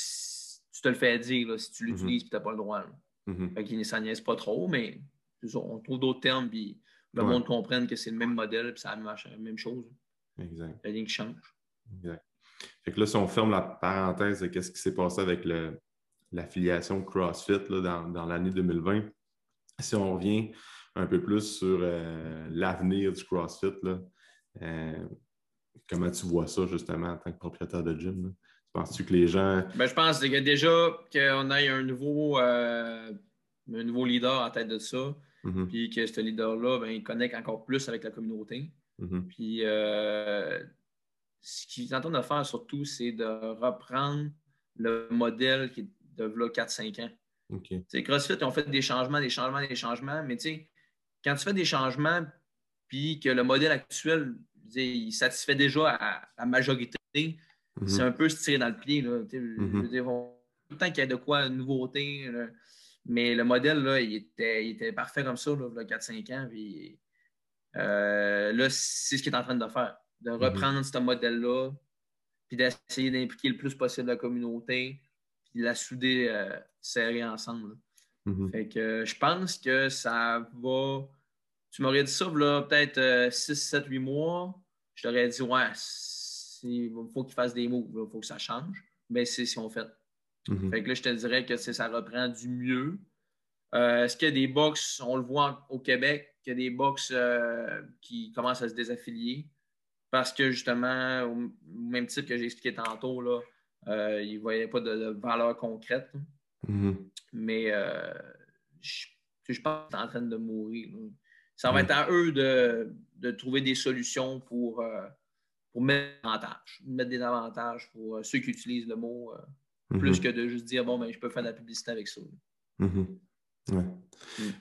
tu, te le fais dire si tu l'utilises et tu n'as pas le droit. Mm Fait qu'ils ne s'en pas trop, mais on trouve d'autres termes, puis le monde comprenne que c'est le même modèle, puis ça marche la même chose. Exact. Il n'y a rien qui change. Exact. Fait que là, si on ferme la parenthèse de ce qui s'est passé avec l'affiliation CrossFit là, dans, l'année 2020, si on revient un peu plus sur euh, l'avenir du CrossFit, là, euh, comment tu vois ça justement en tant que propriétaire de gym? Penses-tu que les gens. Ben, je pense que déjà qu'on ait un nouveau, euh, un nouveau leader en tête de ça, Mm-hmm. Puis que ce leader-là, ben, il connecte encore plus avec la communauté. Mm-hmm. Puis euh, ce qu'ils entendent de faire surtout, c'est de reprendre le modèle qui est de 4-5 ans. Okay. CrossFit, ils ont fait des changements, des changements, des changements, mais quand tu fais des changements, puis que le modèle actuel, il satisfait déjà à la majorité, mm-hmm. c'est un peu se tirer dans le pied. Là, Je veux dire, tout le temps qu'il y a de quoi, une nouveauté, mais le modèle, là, il, était, était parfait comme ça, là, 4-5 ans. Puis, euh, là, c'est ce qu'il est en train de faire, de mhm. reprendre ce modèle-là, puis d'essayer d'impliquer le plus possible la communauté, puis de la souder euh, serrer ensemble. Mhm. Fait que je pense que ça va. Tu m'aurais dit ça, peut-être 6, 7, 8 mois. Je t'aurais dit, ouais, il faut qu'il fasse des mots, il faut que ça change. Mais c'est ce qu'on fait. Mhm. Fait que là, je te dirais que ça reprend du mieux. Euh, est-ce qu'il y a des box, on le voit au Québec, qu'il y a des box euh, qui commencent à se désaffilier? Parce que justement, au même type que j'ai expliqué tantôt, là, euh, ils ne voyaient pas de, valeur concrète. Mhm. Mais je, pense que c'est en train de mourir. Ça va mhm. être à eux de, trouver des solutions pour, pour mettre des avantages, mettre des avantages pour ceux qui utilisent le mot plus mhm. que de juste dire, bon, ben, je peux faire de la publicité avec ça. Mhm. Mm.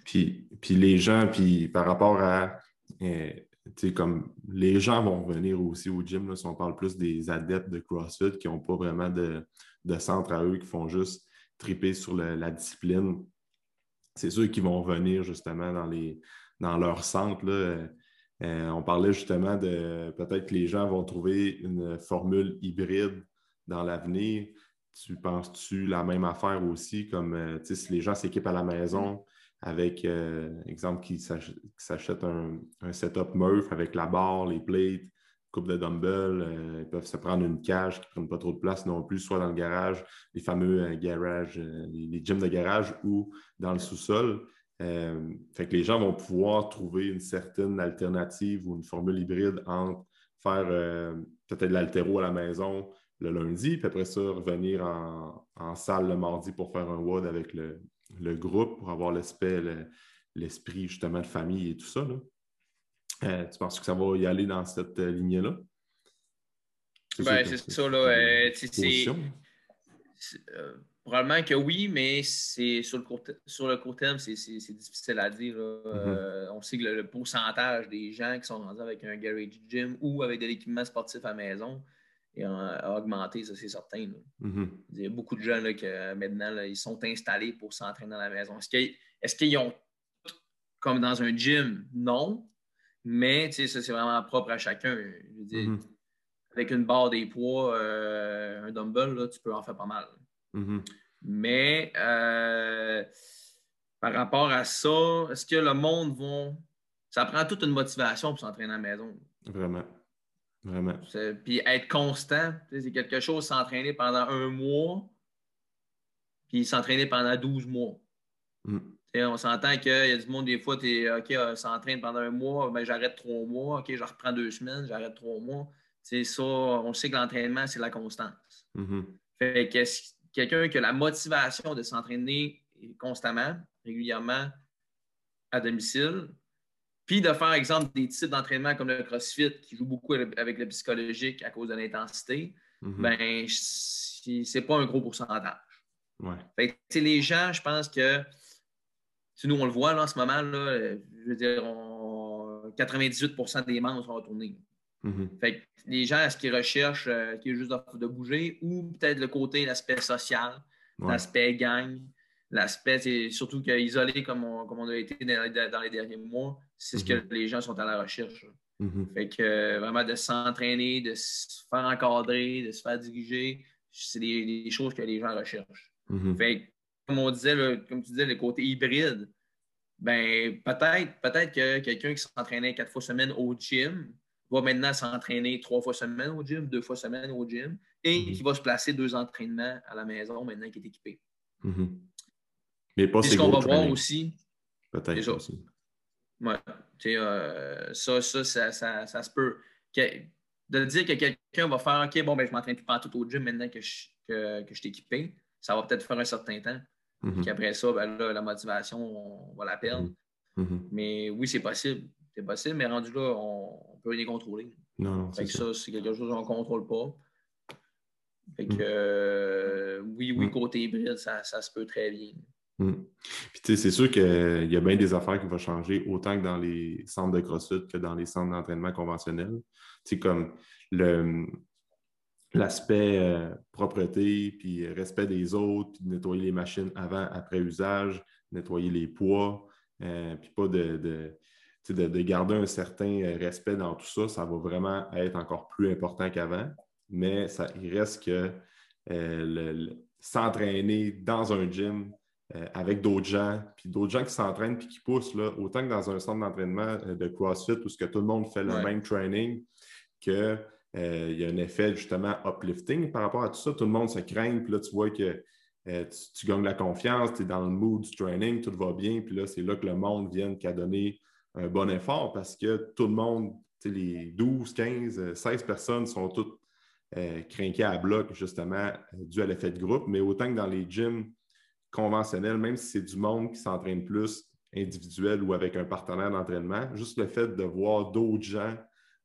Puis, puis, les gens, puis par rapport à, euh, tu sais, comme les gens vont venir aussi au gym, là, si on parle plus des adeptes de CrossFit qui n'ont pas vraiment de, centre à eux, qui font juste triper sur la discipline, c'est ceux qui vont venir justement dans, les, dans leur centre. Là. Euh, on parlait justement de peut-être que les gens vont trouver une formule hybride dans l'avenir. Tu penses-tu la même affaire aussi, comme euh, si les gens s'équipent à la maison avec, euh, exemple, qui s'achètent un, setup Murph avec la barre, les plates, coupe de dumbbells, euh, ils peuvent se prendre une cage qui ne prenne pas trop de place non plus, soit dans le garage, les fameux garages, les, gyms de garage ou dans le sous-sol. fait que les gens vont pouvoir trouver une certaine alternative ou une formule hybride entre faire peut-être de l'altéro à la maison, le lundi, puis après ça, revenir en, salle le mardi pour faire un WOD avec le, groupe, pour avoir l'aspect, l'esprit justement de famille et tout ça. Euh, tu penses que ça va y aller dans cette euh, ligne-là? Ben, c'est ça, là. Euh, probablement que oui, mais c'est sur le court, sur le court terme, c'est difficile à dire. Mm-hmm. on sait que le, pourcentage des gens qui sont rendus avec un garage gym ou avec de l'équipement sportif à maison, et a, augmenté, ça c'est certain. Mm-hmm. Il y a beaucoup de gens là, que maintenant, ils sont installés pour s'entraîner dans la maison. Est-ce qu'ils ont comme dans un gym? Non. Mais ça, c'est vraiment propre à chacun. Mm-hmm. avec une barre des poids, euh, un dumbbell, là, tu peux en faire pas mal. Mm-hmm. Mais euh, par rapport à ça, est-ce que le monde va. Ça prend toute une motivation pour s'entraîner à la maison? Vraiment. Vraiment. Puis être constant, c'est quelque chose, s'entraîner pendant un mois, puis s'entraîner pendant 12 mois. Mm. On s'entend qu'il y a du monde, des fois, tu es OK, euh, s'entraîne pendant un mois, ben, j'arrête trois mois, OK, je reprends deux semaines, j'arrête trois mois. C'est ça, on sait que l'entraînement, c'est la constance. Mm-hmm. Fait que quelqu'un qui a la motivation de s'entraîner constamment, régulièrement, à domicile, puis de faire, exemple, des types d'entraînement comme le CrossFit, qui joue beaucoup avec le psychologique à cause de l'intensité, mm ben, c'est pas un gros pourcentage. Ouais. Fait les gens, je pense que nous, on le voit là, en ce moment, là, je veux dire, 98% des membres sont retournés. Mm-hmm. Fait les gens, est-ce qu'ils recherchent euh, qui est juste de, bouger ou peut-être le côté, l'aspect social, l'aspect gang, l'aspect, surtout qu'isolé comme on, comme on a été dans les, derniers mois, c'est ce que mm-hmm. les gens sont à la recherche. Mm-hmm. Fait que euh, vraiment de s'entraîner, de se faire encadrer, de se faire diriger, c'est des, choses que les gens recherchent. Fait comme on disait, comme tu disais, le côté hybride, ben peut-être peut-être que quelqu'un qui s'entraînait quatre fois semaine au gym va maintenant s'entraîner trois fois semaine au gym, deux fois semaine au gym, et mhm. qui va se placer deux entraînements à la maison maintenant qu'il est équipé. Mhm. Mais pas ce qu'on va voir aussi? Peut-être aussi. Ouais. Euh, ça, ça, ça, ça, se peut. de dire que quelqu'un va faire OK, bon, ben, je m'entraîne plus pas tout au gym maintenant que je, que, que je suis équipé, ça va peut-être faire un certain temps. Mhm. Puis après ça, ben, là, la motivation, on va la perdre. Mais oui, c'est possible. C'est possible, mais rendu là, on peut rien contrôler. Non, non. Fait que ça, c'est quelque chose qu'on ne contrôle pas. Fait que, mm. euh, oui, oui, mm. côté hybride, ça, ça, se peut très bien. Mm. Puis, c'est sûr qu'il y a bien des affaires qui vont changer, autant que dans les centres de CrossFit que dans les centres d'entraînement conventionnels. Tu comme le, l'aspect euh, propreté, puis respect des autres, puis nettoyer les machines avant, après usage, nettoyer les poids, euh, puis pas de, de, garder un certain euh, respect dans tout ça, ça va vraiment être encore plus important qu'avant. Mais ça, il reste que s'entraîner dans un gym euh, avec d'autres gens, puis d'autres gens qui s'entraînent puis qui poussent, là, autant que dans un centre d'entraînement de CrossFit où ce que tout le monde fait le même training, qu'il y a un effet justement uplifting par rapport à tout ça. Tout le monde se craint, puis là, tu vois que tu, gagnes la confiance, tu es dans le mood du training, tout va bien, puis là, c'est là que le monde vient qu'à donner un bon effort parce que tout le monde, les 12, 15, 16 personnes sont toutes euh, à bloc, justement, euh, dû à l'effet de groupe. Mais autant que dans les gyms conventionnels, même si c'est du monde qui s'entraîne plus individuel ou avec un partenaire d'entraînement, juste le fait de voir d'autres gens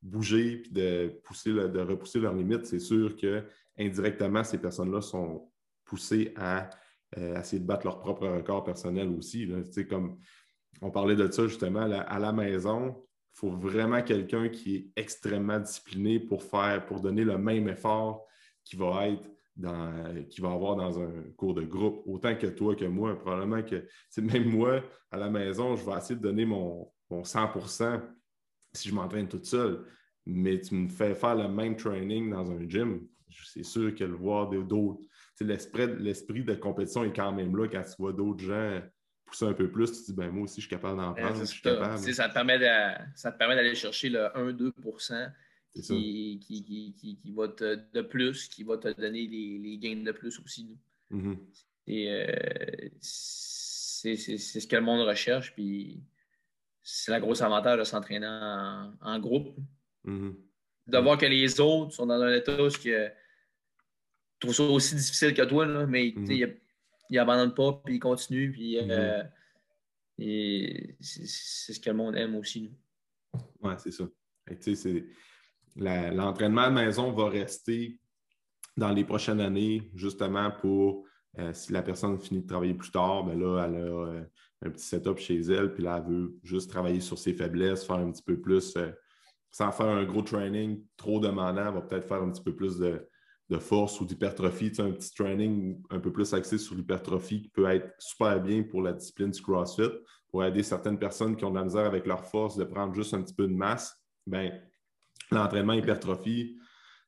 bouger et de, pousser, de repousser leurs limites, c'est sûr que indirectement, ces personnes-là sont poussées à euh, essayer de battre leur propre record personnel aussi. Là. Comme on parlait de ça justement à la, maison. Il faut vraiment quelqu'un qui est extrêmement discipliné pour faire, pour donner le même effort qui va être dans, qui va avoir dans un cours de groupe, autant que toi que moi. Probablement que même moi, à la maison, je vais essayer de donner mon, 100% si je m'entraîne toute seule. Mais tu me fais faire le même training dans un gym, c'est sûr que le voir d'autres. L'esprit de compétition est quand même là quand tu vois d'autres gens pousser un peu plus, tu te dis, ben, moi aussi, je suis capable d'en prendre. je suis capable. Ça te permet d'aller chercher le 1-2 qui, qui, qui, qui, va te, de plus, qui va te donner les, les gains de plus aussi. Mm-hmm. Et euh, c'est ce que le monde recherche. Puis c'est la grosse avantage de s'entraîner en, groupe. Mm-hmm. De voir que les autres sont dans un état où ils trouvent ça aussi difficile que toi, là, mais mm-hmm. il y a il abandonne pas, puis il continue, puis euh, mhm. c'est ce que le monde aime aussi. Oui, c'est ça. L'entraînement à la maison va rester dans les prochaines années, justement pour euh, si la personne finit de travailler plus tard, ben là, elle a euh, un petit setup chez elle, puis là, elle veut juste travailler sur ses faiblesses, faire un petit peu plus, sans faire un gros training trop demandant, elle va peut-être faire un petit peu plus de, force ou d'hypertrophie, un petit training un peu plus axé sur l'hypertrophie qui peut être super bien pour la discipline du CrossFit, pour aider certaines personnes qui ont de la misère avec leur force de prendre juste un petit peu de masse. Ben, l'entraînement hypertrophie,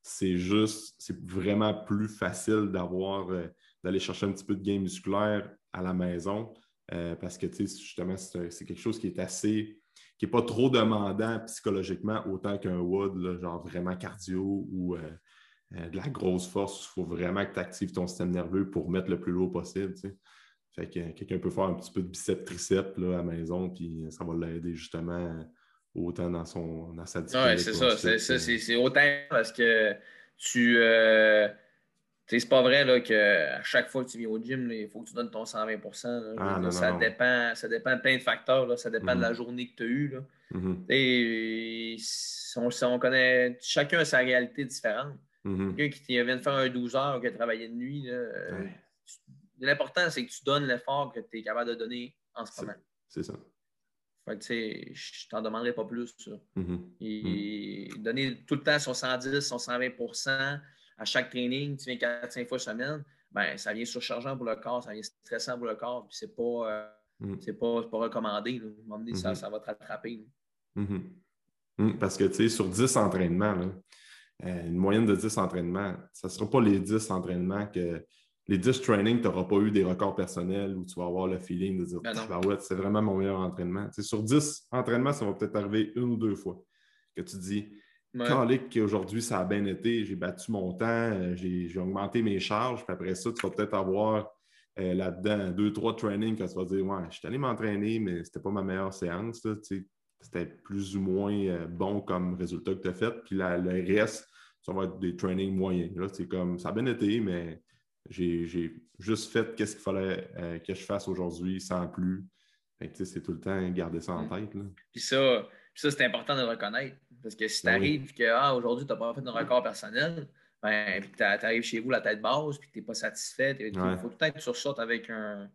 c'est juste, c'est vraiment plus facile d'avoir, euh, d'aller chercher un petit peu de gain musculaire à la maison euh, parce que, justement, c'est quelque chose qui est assez, qui n'est pas trop demandant psychologiquement autant qu'un WOD, genre vraiment cardio ou euh, de la grosse force. Il faut vraiment que tu actives ton système nerveux pour mettre le plus lourd possible. Fait que quelqu'un peut faire un petit peu de biceps triceps à la maison, puis ça va l'aider justement autant dans, son, dans sa discipline. Oui, c'est ça. C'est autant parce que tu. Euh, c'est pas vrai là, qu'à chaque fois que tu viens au gym, il faut que tu donnes ton 120 ah, ça, Dépend, ça dépend de plein de facteurs. Ça dépend de la mm-hmm. journée que tu as eue. Là. Et, mm-hmm. on, connaît, chacun a sa réalité différente. Mm-hmm. Quelqu'un qui vient de faire un 12 heures ou qui a travaillé de nuit, euh, l'important, c'est que tu donnes l'effort que tu es capable de donner en ce moment. c'est ça. Fait que, tu sais, je t'en demanderai pas plus. Mm-hmm. Et mm. donner tout le temps son 110, son 120% à chaque training, tu viens 4-5 fois semaine, ben, ça vient surchargeant pour le corps, ça vient stressant pour le corps, puis c'est pas, euh, mm. c'est pas, pas, recommandé. Ça, mm-hmm. ça, va te rattraper. Mm-hmm. Parce que, tu sais, sur 10 entraînements, euh, une moyenne de 10 entraînements, ça ne sera pas les 10 entraînements que les 10 trainings, tu n'auras pas eu des records personnels où tu vas avoir le feeling de dire ben ouais, c'est vraiment mon meilleur entraînement. sur 10 entraînements, ça va peut-être arriver une ou deux fois que tu dis quand qu'aujourd'hui, ça a bien été, j'ai battu mon temps, euh, j'ai augmenté mes charges, puis après ça, tu vas peut-être avoir euh, là-dedans deux, trois trainings que tu vas dire Ouais, je suis allé m'entraîner, mais c'était pas ma meilleure séance. C'était plus ou moins euh, bon comme résultat que tu as fait. Puis le reste, ça va être des trainings moyens. C'est comme ça a bien été, mais j'ai juste fait qu'est-ce qu'il fallait euh, que je fasse aujourd'hui sans plus. C'est tout le temps garder ça en mm. tête. Puis ça, ça c'est important de le reconnaître. Parce que si tu arrives que ah, aujourd'hui, tu n'as pas fait un record personnel, ben, puis tu arrives chez vous la tête basse, puis tu n'es pas satisfait, il faut peut-être que tu ressortes avec un,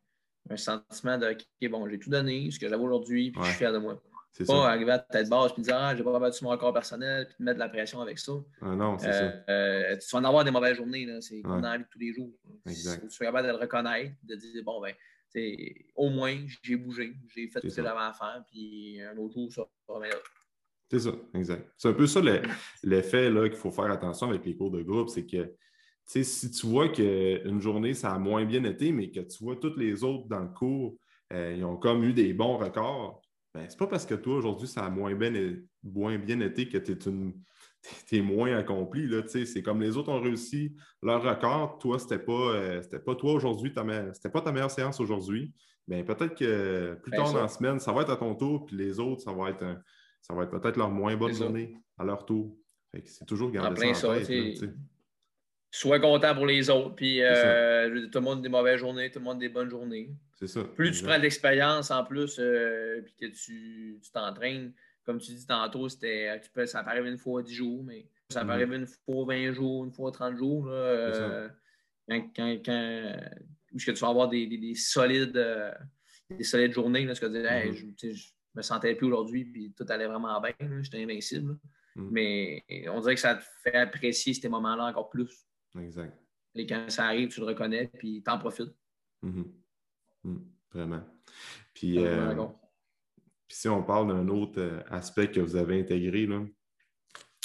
un sentiment de OK, bon, j'ai tout donné, ce que j'avais aujourd'hui, puis je suis fier de moi. C'est pas arriver à ta tête basse et dire Ah, j'ai pas battu mon record personnel puis te mettre de la pression avec ça. Ah non, c'est ça. Euh, euh, tu vas en avoir des mauvaises journées. C'est comme dans la vie de tous les jours. Exact. Tu es capable de le reconnaître, de dire Bon, ben, au moins, j'ai bougé, j'ai fait ce que j'avais à faire, puis un autre jour, ça là. C'est ça, exact. C'est un peu ça l'effet qu'il faut faire attention avec les cours de groupe, c'est que si tu vois qu'une journée, ça a moins bien été, mais que tu vois toutes les autres dans le cours, euh, ils ont comme eu des bons records, ben, c'est pas parce que toi, aujourd'hui, ça a moins bien, moins bien été que tu es, moins accompli. C'est comme les autres ont réussi leur record. Toi, c'était pas, euh, pas toi aujourd'hui, c'était pas ta meilleure séance aujourd'hui. Mais ben, peut-être que plus tard dans la semaine, ça va être à ton tour, puis les autres, ça va être, ça va être peut-être leur moins bonne journée à leur tour. C'est toujours garder ça en tête. Sois content pour les autres, puis euh, tout le monde a des mauvaises journées, tout le monde a des bonnes journées. C'est ça. Plus tu prends de l'expérience en plus, euh, puis que tu t'entraînes, comme tu dis tantôt, c'était, tu peux, ça peut arriver une fois 10 jours, mais ça peut mhm. arriver une fois 20 jours, une fois 30 jours. Là, euh, quand, quand, quand que tu vas avoir des, des, solides, euh, des solides journées, là, ce que tu dis, je, je, me sentais plus aujourd'hui, puis tout allait vraiment bien, j'étais invincible. Mhm. Mais on dirait que ça te fait apprécier ces moments-là encore plus. Exact. Et quand ça arrive, tu le reconnais, puis t'en profites. Mhm. Hmm, vraiment. Puis, euh, puis, si on parle d'un autre euh, aspect que vous avez intégré, là,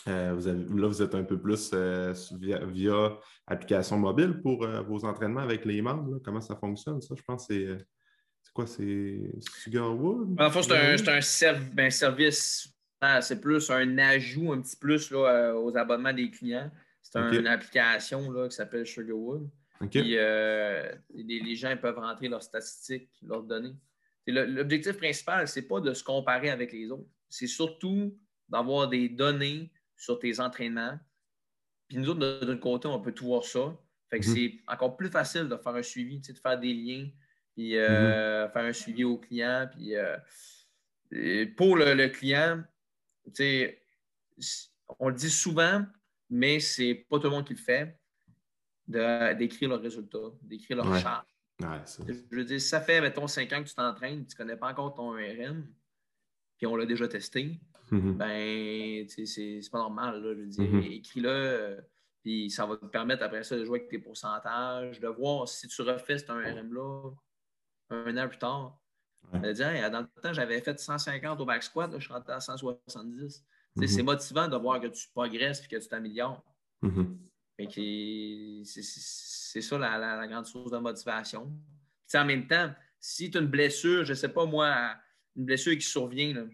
euh, vous là, vous êtes un peu plus via, application mobile pour vos entraînements avec les membres. Comment ça fonctionne, ça? Je pense que c'est. C'est quoi? C'est Sugarwood? En fait, c'est un, un ben, service. Ah, c'est plus un ajout un petit plus là, aux abonnements des clients. C'est une application là, qui s'appelle Sugarwood. Puis euh, les, gens peuvent rentrer leurs statistiques, leurs données. L'objectif principal, ce n'est pas de se comparer avec les autres. C'est surtout d'avoir des données sur tes entraînements. Puis nous autres, de notre côté, on peut tout voir ça. Fait que mhm. c'est encore plus facile de faire un suivi, de faire des liens, puis euh, mhm. faire un suivi au client. Puis euh, pour le, le client, on le dit souvent, mais c'est pas tout le monde qui le fait d'écrire leurs résultats, d'écrire leurs charges. je veux dire, si ça fait, mettons, 5 ans que tu t'entraînes, tu ne connais pas encore ton RM, puis on l'a déjà testé, mm-hmm. ben, c'est pas normal. Là, je veux dire, mm-hmm. écris-le, euh, puis ça va te permettre après ça de jouer avec tes pourcentages, de voir si tu refais ce RM-là un an plus tard. Ouais. dire, dans le temps, j'avais fait 150 au back squat, je suis rentré à 170. C'est mm-hmm. motivant de voir que tu progresses et que tu t'améliores. C'est ça la, grande source de motivation. en même temps, si tu as une blessure, je ne sais pas moi, une blessure qui survient,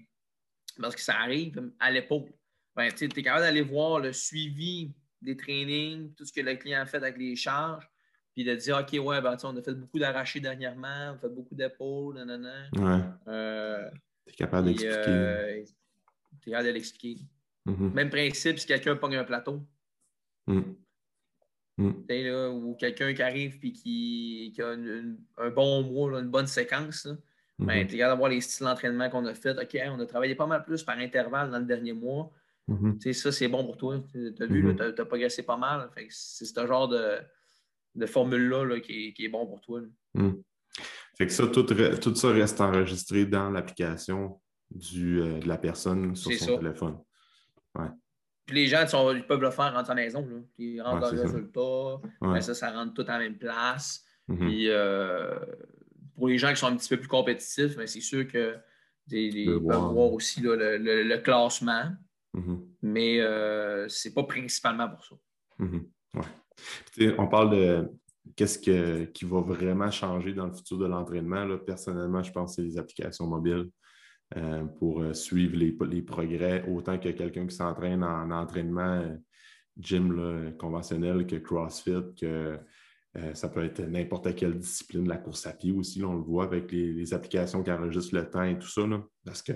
parce que ça arrive à l'épaule, ben, tu es capable d'aller voir le suivi des trainings, tout ce que le client a fait avec les charges, puis de dire OK, ouais, ben, on a fait beaucoup d'arrachés dernièrement, on a fait beaucoup d'épaules, nanana. Ouais. Euh, tu es capable d'expliquer. Euh, tu es capable de l'expliquer. Mm-hmm. Même principe si quelqu'un pogne un plateau. Mm. Mm. Ou quelqu'un qui arrive et qui, a un bon mois, une bonne séquence. Ben, mm-hmm. tu regardes voir les styles d'entraînement qu'on a fait. OK, on a travaillé pas mal plus par intervalle dans le dernier mois. Mm-hmm. Ça, c'est bon pour toi. Tu as vu, mm-hmm. tu as, progressé pas mal. C'est ce genre de, formule-là qui, est bon pour toi. Mm. Fait que ça, tout, ça reste enregistré dans l'application euh, de la personne sur son téléphone. Puis les gens ils peuvent le faire en sa maison. Là. Ils rentrent le résultat. Ça. ça, rentre tout en même place. Mm-hmm. Puis euh, pour les gens qui sont un petit peu plus compétitifs, ben, c'est sûr que ils peuvent voir aussi le, classement. Mm-hmm. Mais euh, c'est pas principalement pour ça. Mm-hmm. On parle de qu'est-ce qui va vraiment changer dans le futur de l'entraînement. Personnellement, je pense que c'est les applications mobiles euh, pour euh, suivre les, progrès, autant que quelqu'un qui s'entraîne en, entraînement euh, gym conventionnel que CrossFit, que ça peut être n'importe quelle discipline, la course à pied aussi, on le voit avec les, applications qui enregistrent le temps et tout ça. parce que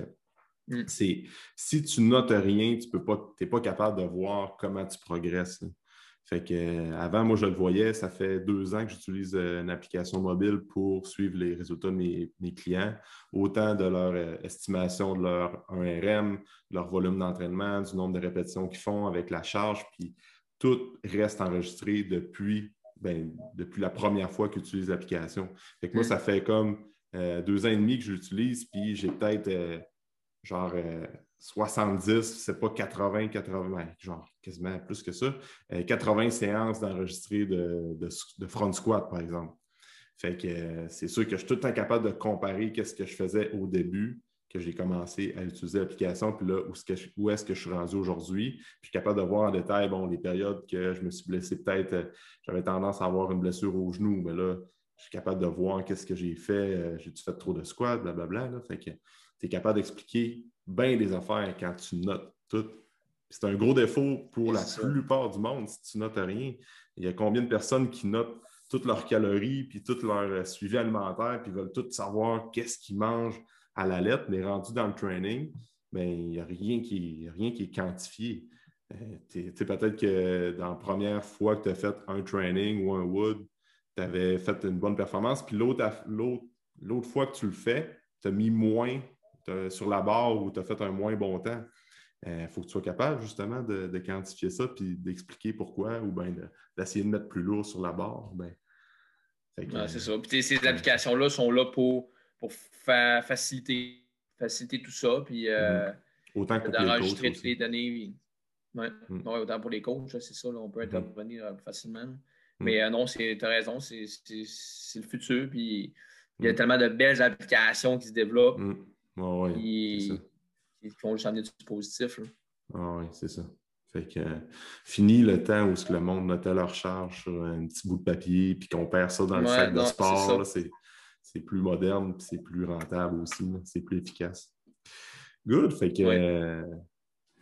mm. si tu notes rien, tu n'es pas capable de voir comment tu progresses. Fait que, euh, avant, moi, je le voyais, ça fait deux ans que j'utilise euh, une application mobile pour suivre les résultats de mes, clients, autant de leur euh, estimation de leur 1RM, de leur volume d'entraînement, du nombre de répétitions qu'ils font avec la charge, puis tout reste enregistré depuis, ben, depuis la première fois qu'ils utilisent l'application. Fait que moi, mm. ça fait comme deux ans et demi que je l'utilise, puis j'ai peut-être genre 70, c'est pas 80, 80, genre quasiment plus que ça, 80 euh, séances d'enregistrer de, front squat, par exemple. Fait que euh, c'est sûr que je suis tout le temps capable de comparer ce que je faisais au début, que j'ai commencé à utiliser l'application, puis là, où, est-ce que je suis rendu aujourd'hui. Je suis capable de voir en détail, bon, les périodes que je me suis blessé, peut-être, euh, j'avais tendance à avoir une blessure au genou, mais là, je suis capable de voir qu'est-ce que j'ai fait, j'ai-tu fait trop de squat, blablabla. Là, fait que tu es capable d'expliquer bien des affaires quand tu notes tout. C'est un gros défaut pour la plupart du monde si tu notes rien. Il y a combien de personnes qui notent toutes leurs calories, puis tout leur euh, suivi alimentaire, puis veulent tout savoir qu'est-ce qu'ils mangent à la lettre, mais rendu dans le training, ben, il n'y a rien qui, rien qui est quantifié. Euh, peut-être que dans la première fois que tu as fait un training ou un wood, tu avais fait une bonne performance, puis l'autre fois que tu le fais, tu as mis moins sur la barre ou tu as fait un moins bon temps. Il euh, faut que tu sois capable justement de, quantifier ça puis d'expliquer pourquoi ou bien d'essayer de, mettre plus lourd sur la barre. Ben, c'est ça. ces applications-là sont là pour, pour faciliter, faciliter tout ça. Puis euh, autant que d'enregistrer toutes les données. Mm. autant pour les coachs, c'est ça, on peut mm-hmm. intervenir euh, facilement. Mm. Mais non, tu as raison, c'est le futur. Puis il y a mm. tellement de belles applications qui se développent. Oh, oui, qui, font juste amener du positif. Ah oui, c'est ça. Fait que fini le temps où que le monde notait leur charge sur un petit bout de papier puis qu'on perd ça dans le sac de sport. C'est plus moderne puis c'est plus rentable aussi. C'est plus efficace. Good. Fait que euh,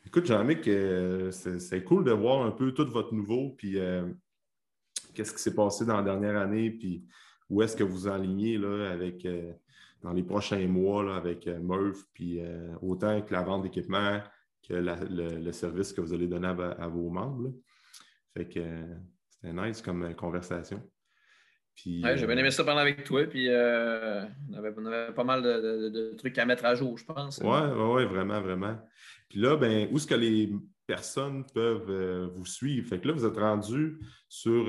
écoute, Jean-Mic, euh, c'est cool de voir un peu tout votre nouveau puis euh, qu'est-ce qui s'est passé dans la dernière année puis où est-ce que vous enlignez là, avec dans les prochains mois avec euh, Murph, puis euh, autant que la vente d'équipement que le, service que vous allez donner à, vos membres. Fait que c'était nice comme conversation. Puis, j'ai bien aimé ça parler avec toi, puis euh, on, avait, pas mal de, trucs à mettre à jour, je pense. Oui, ouais, ouais, vraiment, vraiment. Puis là, ben, où est-ce que les personnes peuvent vous suivre? Fait que là, vous êtes rendu sur,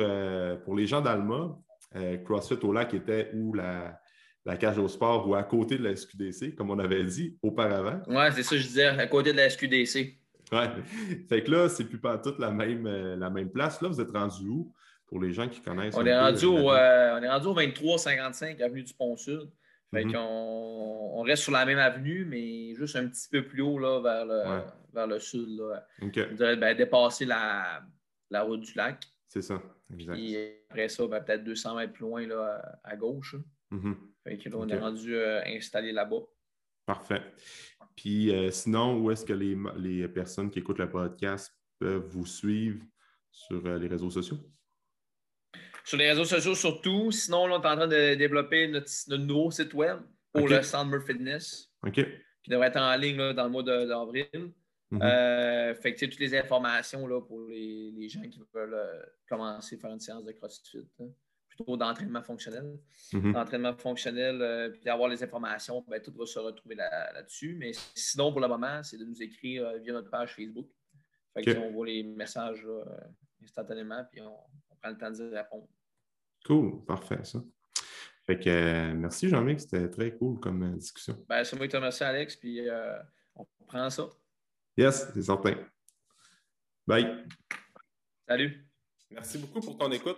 pour les gens d'Alma, CrossFit au lac était où la, la cage au sport ou à côté de la SQDC, comme on avait dit auparavant. Oui, c'est ça que je disais, à côté de la SQDC. Oui. Fait que là, c'est plus pas toute la même, euh, la même place. Là, vous êtes rendu où pour les gens qui connaissent? On, est, rendu au, euh, on est rendu au 2355 Avenue du Pont-Sud. Fait mhm. qu'on on reste sur la même avenue, mais juste un petit peu plus haut là, vers, le, vers le sud. Là. ben, dépasser la, la route du lac. C'est ça, exact. Et après ça, ben, peut-être 200 mètres plus loin là, à gauche. On est rendu euh, installé là-bas. Parfait. Puis euh, sinon, où est-ce que les, personnes qui écoutent le podcast peuvent vous suivre sur euh, les réseaux sociaux? Sur les réseaux sociaux surtout. Sinon, on est en train de développer notre, nouveau site web pour le Sandmer Fitness. OK. Qui devrait être en ligne dans le mois d'avril. Mm fait que toutes les informations là, pour les, gens qui veulent commencer à faire une séance de CrossFit. Hein d'entraînement fonctionnel. Mm-hmm. D'entraînement fonctionnel, euh, puis avoir les informations, ben, tout va se retrouver là-dessus. Mais sinon, pour le moment, c'est de nous écrire euh, via notre page Facebook. On voit les messages euh, instantanément, puis on, prend le temps de répondre. Cool, parfait ça. Fait que merci Jean-Mic, c'était très cool comme discussion. Ben, c'est moi qui te remercie, Alex, puis on prend ça. Yes, c'est certain. Bye. Salut. Merci beaucoup pour ton écoute.